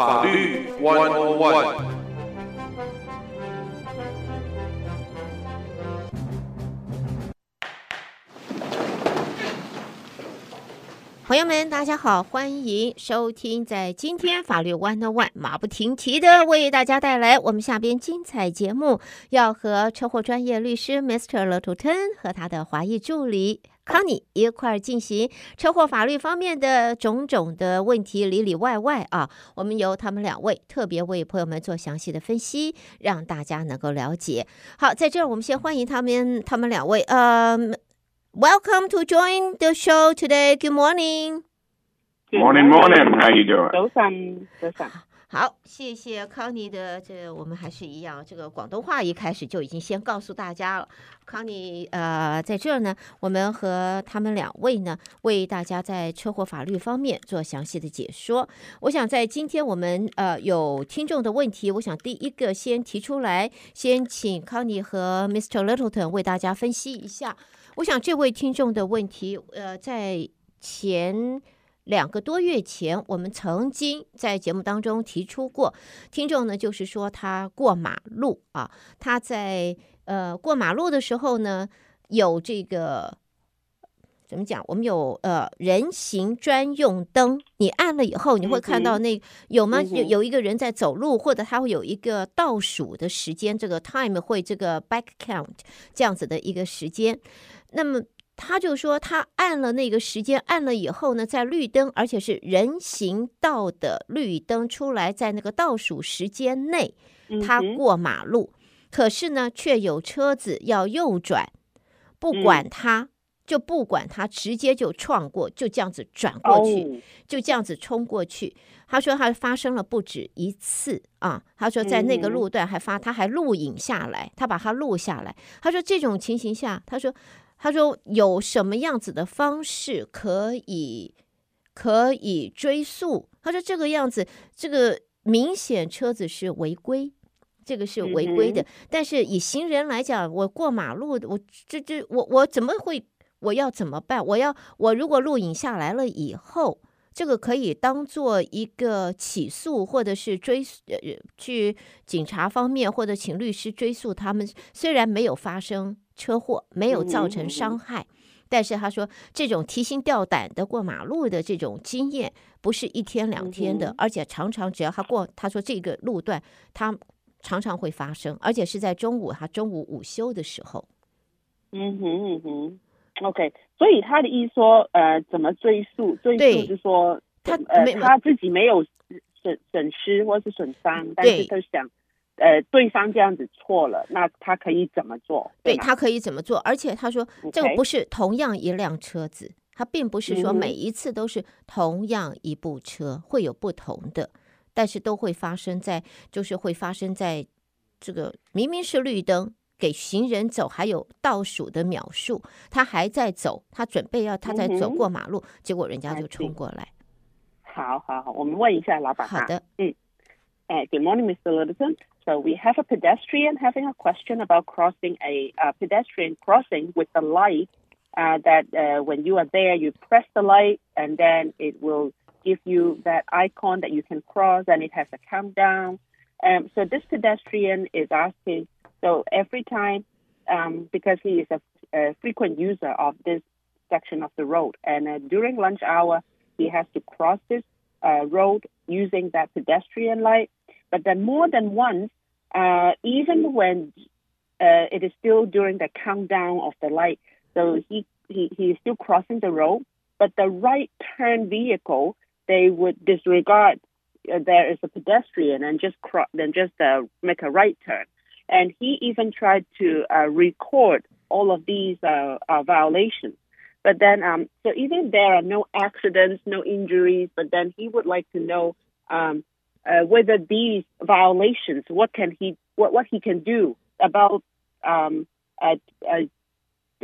法律 One On One。朋友们，大家好，欢迎收听在今天法律 One On One 马不停蹄的为大家带来我们下边精彩节目，要和车祸专业律师 Mr. Littleton 和他的华裔助理 Connie 一块儿进行车祸法律方面的种种的问题里里外外啊，我们由他们两位特别为朋友们做详细的分析，让大家能够了解。好，在这儿我们先欢迎他们，他们两位，呃。Welcome to join the show today. Good morning. Morning, morning. How you doing? 早上，早上。好，谢谢康妮的这，我们还是一样，这个广东话一开始就已经先告诉大家了。康妮，呃，在这儿呢，我们和他们两位呢，为大家在车祸法律方面做详细的解说。我想在今天我们呃有听众的问题，我想第一个先提出来，先请康妮和 Mr. Littleton 为大家分析一下。我想这位听众的问题，呃，在前两个多月前，我们曾经在节目当中提出过。听众呢，就是说他过马路啊，他在呃过马路的时候呢，有这个怎么讲？我们有呃人行专用灯，你按了以后，你会看到那有吗？有有一个人在走路，或者他会有一个倒数的时间，这个 time 会这个 back count 这样子的一个时间。那么他就说，他按了那个时间，按了以后呢，在绿灯，而且是人行道的绿灯出来，在那个倒数时间内，他过马路，可是呢，却有车子要右转，不管他，就不管他，直接就撞过，就这样子转过去，就这样子冲过去。他说他发生了不止一次啊，他说在那个路段还发，他还录影下来，他把它录下来。他说这种情形下，他说。他说：“有什么样子的方式可以可以追溯？”他说：“这个样子，这个明显车子是违规，这个是违规的。但是以行人来讲，我过马路，我这这我我怎么会？我要怎么办？我要我如果录影下来了以后，这个可以当做一个起诉，或者是追呃去警察方面，或者请律师追诉他们。虽然没有发生。”车祸没有造成伤害，但是他说这种提心吊胆的过马路的这种经验不是一天两天的，而且常常只要他过，他说这个路段他常常会发生，而且是在中午，他中午午休的时候。嗯哼嗯哼，OK，所以他的意思说，呃，怎么追溯？追溯就是说他呃他自己没有损损失或是损伤，但是他想。呃，对方这样子错了，那他可以怎么做？对，他可以怎么做？而且他说这个不是同样一辆车子，他并不是说每一次都是同样一部车，嗯、会有不同的，但是都会发生在，就是会发生在这个明明是绿灯，给行人走，还有倒数的秒数，他还在走，他准备要他在走过马路，嗯、结果人家就冲过来。好好好，我们问一下老板。好的，嗯，哎，Good morning, Mr. Littleton. So we have a pedestrian having a question about crossing a, a pedestrian crossing with the light. Uh, that uh, when you are there, you press the light, and then it will give you that icon that you can cross, and it has a countdown. Um, so this pedestrian is asking. So every time, um, because he is a, a, frequent user of this section of the road, and uh, during lunch hour, he has to cross this uh, road using that pedestrian light. But then more than once, uh, even when uh, it is still during the countdown of the light, so he, he, he is still crossing the road, but the right turn vehicle, they would disregard uh, there is a pedestrian and just cross, then just uh, make a right turn. And he even tried to uh, record all of these uh, violations. But then, um, so even there are no accidents, no injuries, but then he would like to know um, uh, whether these violations, what can he, what, what he can do about um, uh,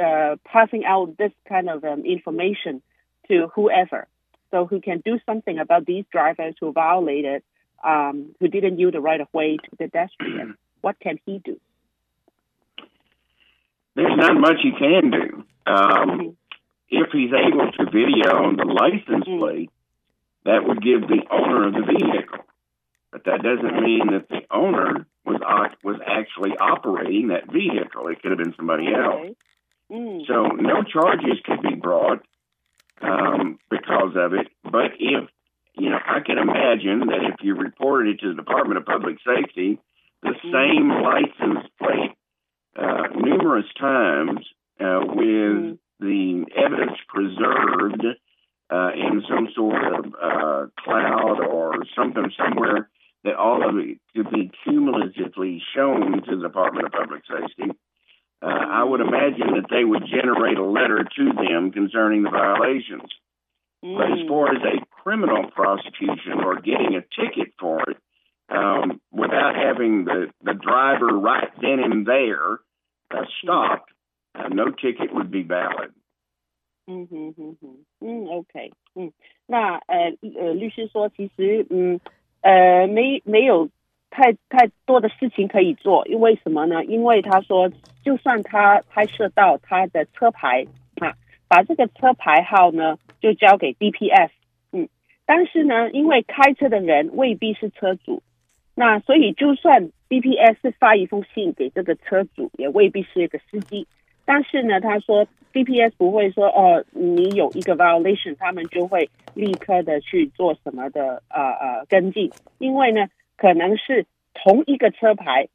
uh, passing out this kind of um, information to whoever, so who can do something about these drivers who violated, um, who didn't use the right of way to the pedestrian. what can he do? There's not much he can do. Um, mm-hmm. If he's able to video on the license mm-hmm. plate, that would give the owner of the vehicle but that doesn't mean that the owner was was actually operating that vehicle. It could have been somebody else. Mm. So no charges could be brought um, because of it. But if you know, I can imagine that if you reported it to the Department of Public Safety, the Mm-hmm. same license plate uh, numerous times uh, with Mm. the evidence preserved uh, in some sort of uh, cloud or something somewhere that all of it could be cumulatively shown to the Department of Public Safety. Uh, I would imagine that they would generate a letter to them concerning the violations. But as Mm. far as a criminal prosecution or getting a ticket for it, um, without having the, the driver right then and there uh, stopped, uh, no ticket would be valid. 嗯哼哼哼，嗯，OK，嗯，那呃呃，律师说，其实嗯呃没没有太太多的事情可以做，因为什么呢？因为他说，就算他拍摄到他的车牌啊，把这个车牌号呢就交给 DPS，嗯， 但是呢，因为开车的人未必是车主，那所以就算 DPS 发一封信给这个车主，也未必是一个司机。但是呢，他说 DPS 不会说哦，你有一个 violation，他们就会立刻的去做什么的呃呃跟进，因为呢，可能是同一个车牌，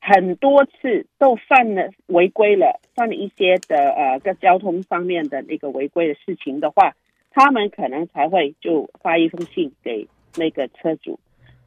很多次都犯了违规了，犯了一些的呃个交通方面的那个违规的事情的话，他们可能才会就发一封信给那个车主。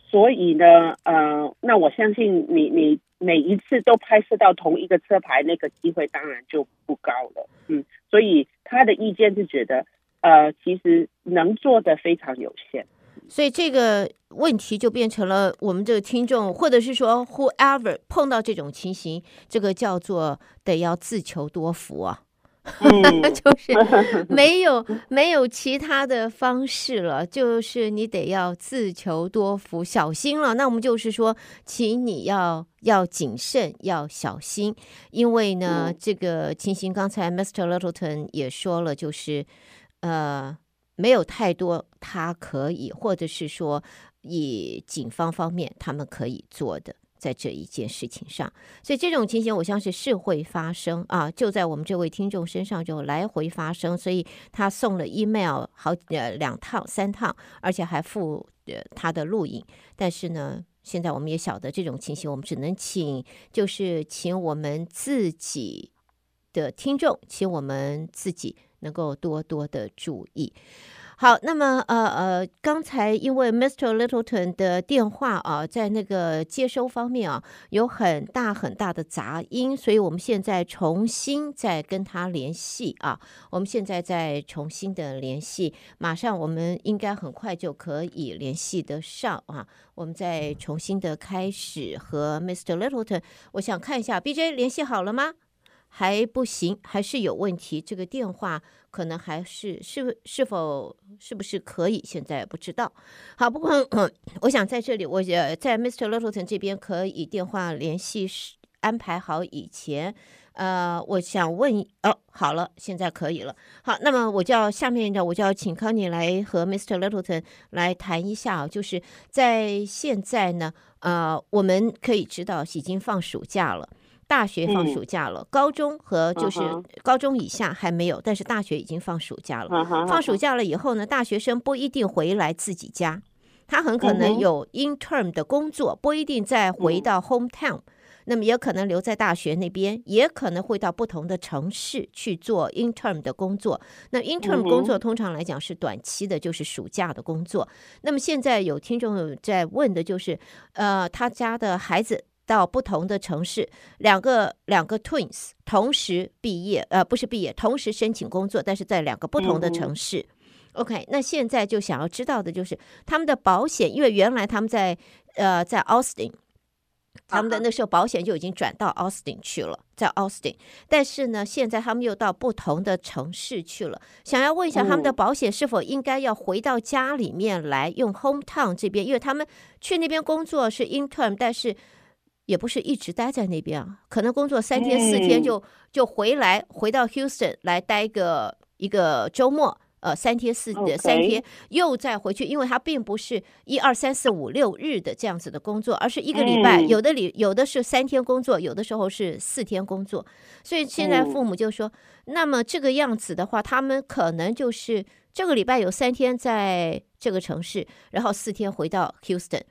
所以呢，呃，那我相信你你每一次都拍摄到同一个车牌，那个机会当然就不高了。嗯，所以他的意见是觉得，呃，其实能做的非常有限。所以这个问题就变成了我们这个听众，或者是说 whoever 碰到这种情形，这个叫做得要自求多福啊。嗯，就是 没有没有其他的方式了，就是你得要自求多福，小心了。那我们就是说，请你要要谨慎，要小心，因为呢，嗯、这个情形刚才 Mr. Littleton 也说了，就是呃，没有太多他可以，或者是说以警方方面他们可以做的。在这一件事情上，所以这种情形我相信是会发生啊，就在我们这位听众身上就来回发生。所以他送了 email 好呃两趟三趟，而且还附呃他的录影。但是呢，现在我们也晓得这种情形，我们只能请就是请我们自己的听众，请我们自己能够多多的注意。好，那么呃呃，刚才因为 Mr. Littleton 的电话啊，在那个接收方面啊，有很大很大的杂音，所以我们现在重新再跟他联系啊。我们现在再重新的联系，马上我们应该很快就可以联系得上啊。我们再重新的开始和 Mr. Littleton，我想看一下 BJ 联系好了吗？还不行，还是有问题。这个电话可能还是是是否是不是可以？现在不知道。好，不过、我想在这里，我呃在 Mr. Littleton 这边可以电话联系安排好以前，呃，我想问哦，好了，现在可以了。好，那么我就要下面的我就要请康妮来和 Mr. Littleton 来谈一下，就是在现在呢，呃，我们可以知道已经放暑假了。大学放暑假了，嗯、高中和就是高中以下还没有，但是大学已经放暑假了。放暑假了以后呢，大学生不一定回来自己家，他很可能有 intern 的工作，不一定再回到 hometown，、嗯、那么也可能留在大学那边，也可能会到不同的城市去做 intern 的工作。那 intern 工作通常来讲是短期的，就是暑假的工作。那么现在有听众在问的就是，呃，他家的孩子。到不同的城市，两个两个 twins 同时毕业，呃，不是毕业，同时申请工作，但是在两个不同的城市。嗯、OK，那现在就想要知道的就是他们的保险，因为原来他们在呃在 Austin，他们的那时候保险就已经转到 Austin 去了，在 Austin，但是呢，现在他们又到不同的城市去了，想要问一下他们的保险是否应该要回到家里面来用 hometown 这边，因为他们去那边工作是 intern，但是。也不是一直待在那边啊，可能工作三天四天就就回来，回到 Houston 来待个一个周末，呃，三天四.三天又再回去，因为他并不是一二三四五六日的这样子的工作，而是一个礼拜，嗯、有的礼有的是三天工作，有的时候是四天工作。所以现在父母就说，嗯、那么这个样子的话，他们可能就是这个礼拜有三天在这个城市，然后四天回到 Houston。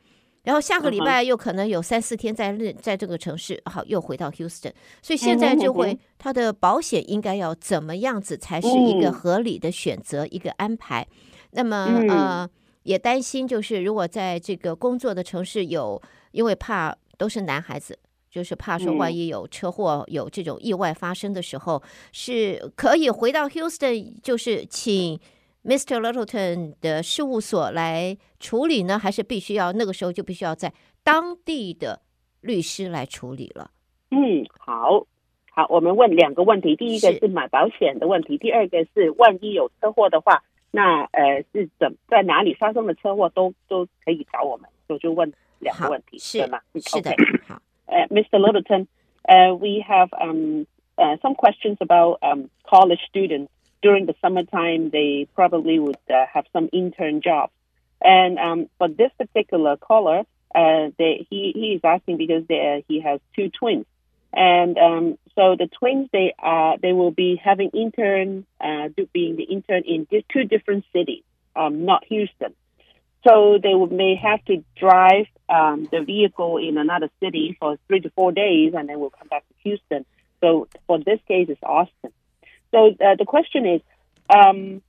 然后下个礼拜又可能有三四天在日，在这个城市，好，又回到 Houston，所以现在就会他的保险应该要怎么样子才是一个合理的选择，一个安排。那么呃，也担心就是如果在这个工作的城市有，因为怕都是男孩子，就是怕说万一有车祸有这种意外发生的时候，是可以回到 Houston，就是请。Mr. Littleton 的事务所来处理呢，还是必须要那个时候就必须要在当地的律师来处理了？嗯，好，好，我们问两个问题，第一个是买保险的问题，第二个是万一有车祸的话，那呃是怎在哪里发生的车祸都都可以找我们，我就问两个问题，是对吗？是的，好，呃，Mr. Littleton，呃，we have um uh some questions about um college students. During the summertime, they probably would uh, have some intern jobs. And um, but this particular caller, uh, they, he he is asking because they, uh, he has two twins, and um, so the twins they uh, they will be having intern uh, being the intern in two different cities, um, not Houston. So they may have to drive um, the vehicle in another city for three to four days, and then we'll come back to Houston. So for this case, it's Austin. So uh, the question is, um,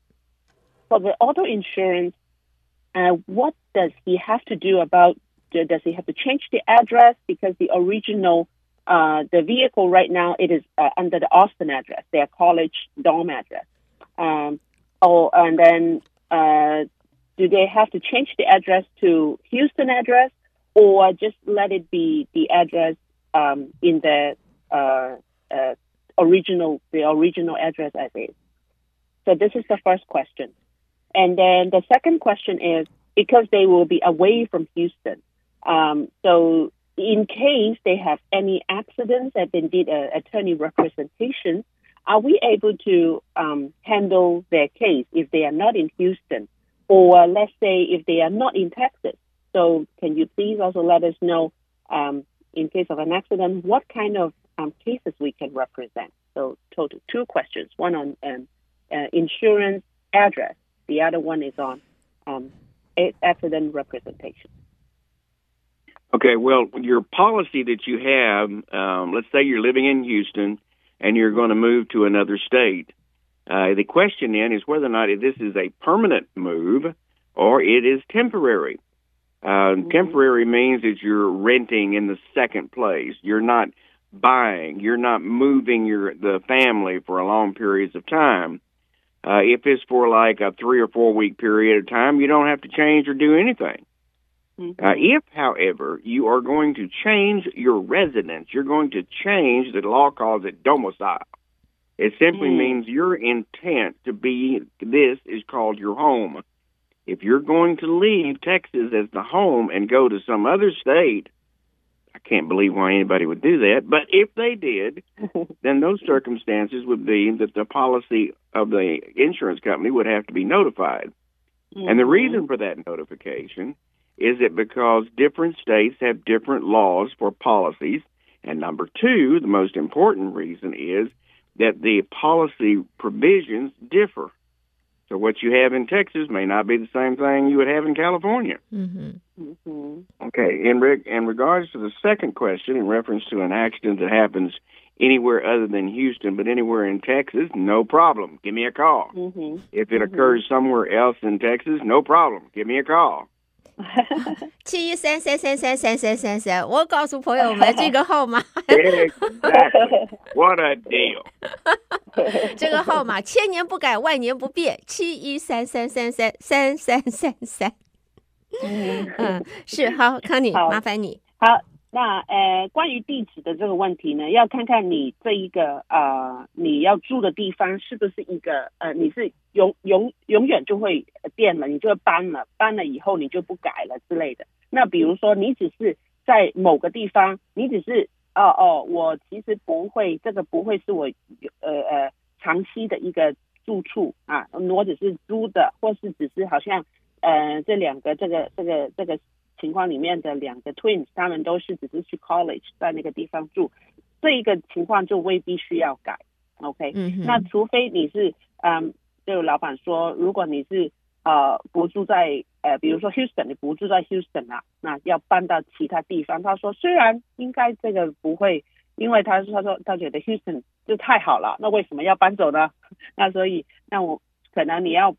for the auto insurance, uh, what does he have to do about? Does he have to change the address because the original, uh, the vehicle right now it is uh, under the Austin address, their college dorm address. Um, oh, and then uh, do they have to change the address to Houston address, or just let it be the address um, in the uh, uh, original the original address as is. So this is the first question. And then the second question is because they will be away from Houston. Um, so in case they have any accidents and they need a attorney representation, are we able to um, handle their case if they are not in Houston? Or let's say if they are not in Texas. So can you please also let us know um, in case of an accident, what kind of um, cases we can represent. So, total two questions: one on um, uh, insurance address, the other one is on um, accident representation. Okay, well, your policy that you have, um, let's say you're living in Houston and you're going to move to another state. Uh, the question then is whether or not this is a permanent move or it is temporary. Uh, mm-hmm. Temporary means that you're renting in the second place. You're not buying. You're not moving your the family for a long periods of time. Uh, if it's for like a three or four week period of time, you don't have to change or do anything. Mm-hmm. Uh, if, however, you are going to change your residence, you're going to change the law calls it domicile. It simply mm. means your intent to be this is called your home. If you're going to leave Texas as the home and go to some other state, I can't believe why anybody would do that. But if they did, then those circumstances would be that the policy of the insurance company would have to be notified. Mm-hmm. And the reason for that notification is that because different states have different laws for policies. And number two, the most important reason is that the policy provisions differ. So what you have in Texas may not be the same thing you would have in California. Mm-hmm. Mm-hmm. Okay. In re- in regards to the second question, in reference to an accident that happens anywhere other than Houston, but anywhere in Texas, no problem. Give me a call. Mm-hmm. If it occurs somewhere else in Texas, no problem. Give me a call. 七一三三三三三三三三，我告诉朋友们这个号码。What a deal. 这个号码千年不改，万年不变，七一三三三三三三三三。嗯，是好，康妮，麻烦你。好。那呃，关于地址的这个问题呢，要看看你这一个呃，你要住的地方是不是一个呃，你是永永永远就会变了，你就会搬了，搬了以后你就不改了之类的。那比如说你只是在某个地方，你只是哦哦，我其实不会，这个不会是我呃呃长期的一个住处啊，我只是租的，或是只是好像呃这两个这个这个这个情况里面的两个 twins，他们都是只是去 college 在那个地方住，这一个情况就未必需要改。OK，嗯哼，那除非你是嗯，就老板说，如果你是呃不住在呃，比如说 Houston，你不住在 Houston 啊，那要搬到其他地方。他说虽然应该这个不会。因为他说他说他觉得 Houston 就太好了，那为什么要搬走呢？那所以那我可能你要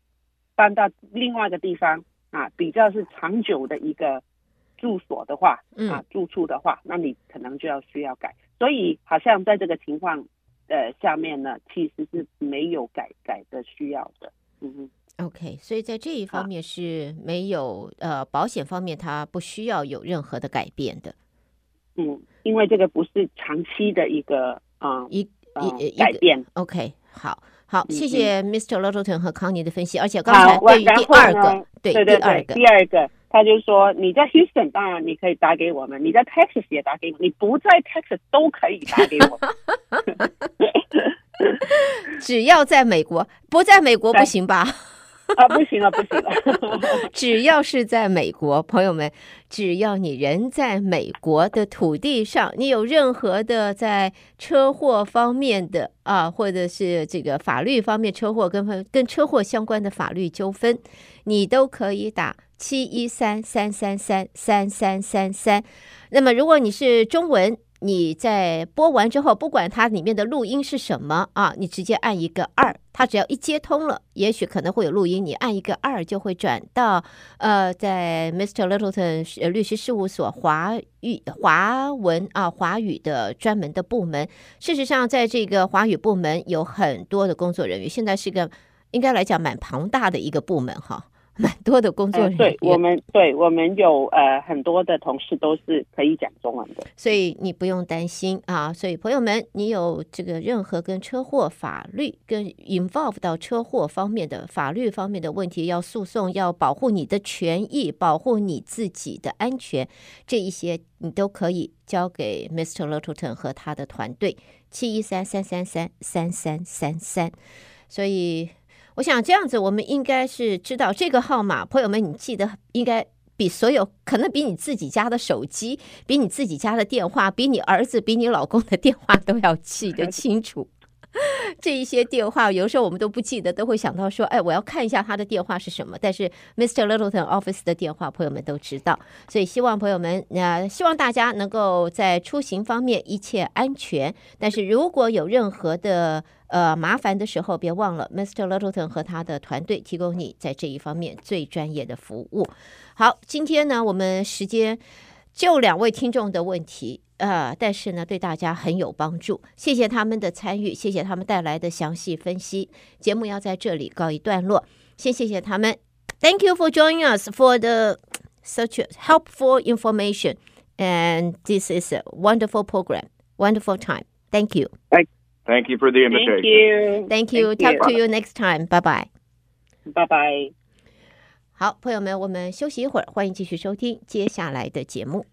搬到另外一个地方啊，比较是长久的一个住所的话，啊住处的话，那你可能就要需要改。所以好像在这个情况呃下面呢，其实是没有改改的需要的。嗯哼，OK，所以在这一方面是没有、啊、呃保险方面它不需要有任何的改变的。嗯，因为这个不是长期的一个啊一一一改变。OK，好，好，谢谢 Mr. Littleton 和康妮的分析。而且刚才对于第二个，对对对，第二个，第二个，他就说你在 Houston，当然你可以打给我们；你在 Texas 也打给我们，你不在 Texas 都可以打给我们。只要在美国，不在美国不行吧？啊，不行了，不行了！只要是在美国，朋友们，只要你人在美国的土地上，你有任何的在车祸方面的啊，或者是这个法律方面车祸跟跟车祸相关的法律纠纷，你都可以打七一三三三三三三三三。那么，如果你是中文。你在播完之后，不管它里面的录音是什么啊，你直接按一个二，它只要一接通了，也许可能会有录音，你按一个二就会转到呃，在 Mr. Littleton 律师事务所华语华文啊华语的专门的部门。事实上，在这个华语部门有很多的工作人员，现在是个应该来讲蛮庞大的一个部门哈。蛮多的工作人员，呃、对我们，对我们有呃很多的同事都是可以讲中文的，所以你不用担心啊。所以朋友们，你有这个任何跟车祸法律跟 involve 到车祸方面的法律方面的问题，要诉讼，要保护你的权益，保护你自己的安全，这一些你都可以交给 Mr. Littleton 和他的团队，七一三三三三三三三三，所以。我想这样子，我们应该是知道这个号码。朋友们，你记得应该比所有可能比你自己家的手机、比你自己家的电话、比你儿子、比你老公的电话都要记得 清楚。这一些电话，有时候我们都不记得，都会想到说：“哎，我要看一下他的电话是什么。”但是 Mr. Littleton Office 的电话，朋友们都知道。所以希望朋友们，呃，希望大家能够在出行方面一切安全。但是如果有任何的呃麻烦的时候，别忘了 Mr. Littleton 和他的团队提供你在这一方面最专业的服务。好，今天呢，我们时间就两位听众的问题。呃，但是呢，对大家很有帮助。谢谢他们的参与，谢谢他们带来的详细分析。节目要在这里告一段落，先谢谢他们。Thank you for joining us for the such helpful information, and this is a wonderful program, wonderful time. Thank you. Thank you for the invitation. Thank you. Thank you. Talk to you next time. Bye bye. Bye bye. 好，朋友们，我们休息一会儿，欢迎继续收听接下来的节目。